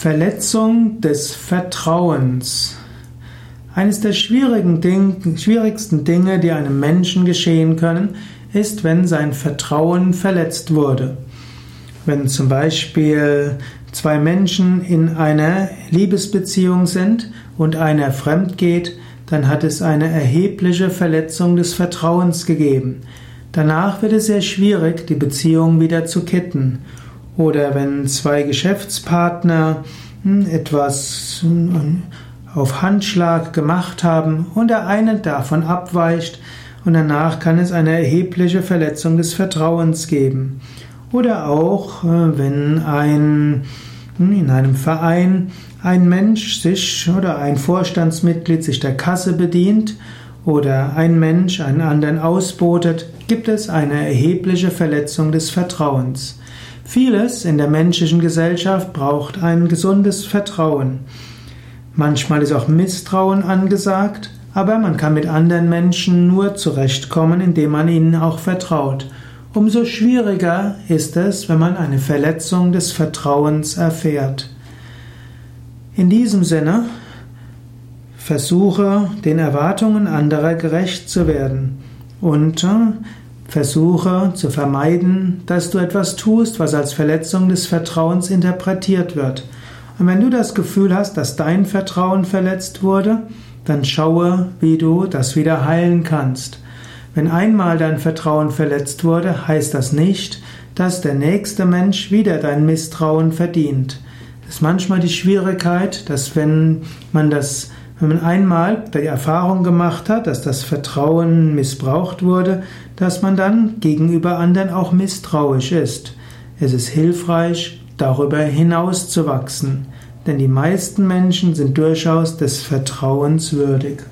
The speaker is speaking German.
Verletzung des Vertrauens. Eines der Ding, schwierigsten Dinge, die einem Menschen geschehen können, ist, wenn sein Vertrauen verletzt wurde. Wenn zum Beispiel zwei Menschen in einer Liebesbeziehung sind und einer fremd geht, dann hat es eine erhebliche Verletzung des Vertrauens gegeben. Danach wird es sehr schwierig, die Beziehung wieder zu kitten. Oder wenn zwei Geschäftspartner hm, etwas hm, auf Handschlag gemacht haben und der eine davon abweicht und danach kann es eine erhebliche Verletzung des Vertrauens geben. Oder auch äh, wenn ein hm, in einem Verein ein Mensch sich oder ein Vorstandsmitglied sich der Kasse bedient oder ein Mensch einen anderen ausbotet, gibt es eine erhebliche Verletzung des Vertrauens. Vieles in der menschlichen Gesellschaft braucht ein gesundes Vertrauen. Manchmal ist auch Misstrauen angesagt, aber man kann mit anderen Menschen nur zurechtkommen, indem man ihnen auch vertraut. Umso schwieriger ist es, wenn man eine Verletzung des Vertrauens erfährt. In diesem Sinne, versuche den Erwartungen anderer gerecht zu werden und äh, Versuche zu vermeiden, dass du etwas tust, was als Verletzung des Vertrauens interpretiert wird. Und wenn du das Gefühl hast, dass dein Vertrauen verletzt wurde, dann schaue, wie du das wieder heilen kannst. Wenn einmal dein Vertrauen verletzt wurde, heißt das nicht, dass der nächste Mensch wieder dein Misstrauen verdient. Es ist manchmal die Schwierigkeit, dass wenn man das wenn man einmal die Erfahrung gemacht hat, dass das Vertrauen missbraucht wurde, dass man dann gegenüber anderen auch misstrauisch ist. Es ist hilfreich, darüber hinaus zu wachsen, denn die meisten Menschen sind durchaus des Vertrauens würdig.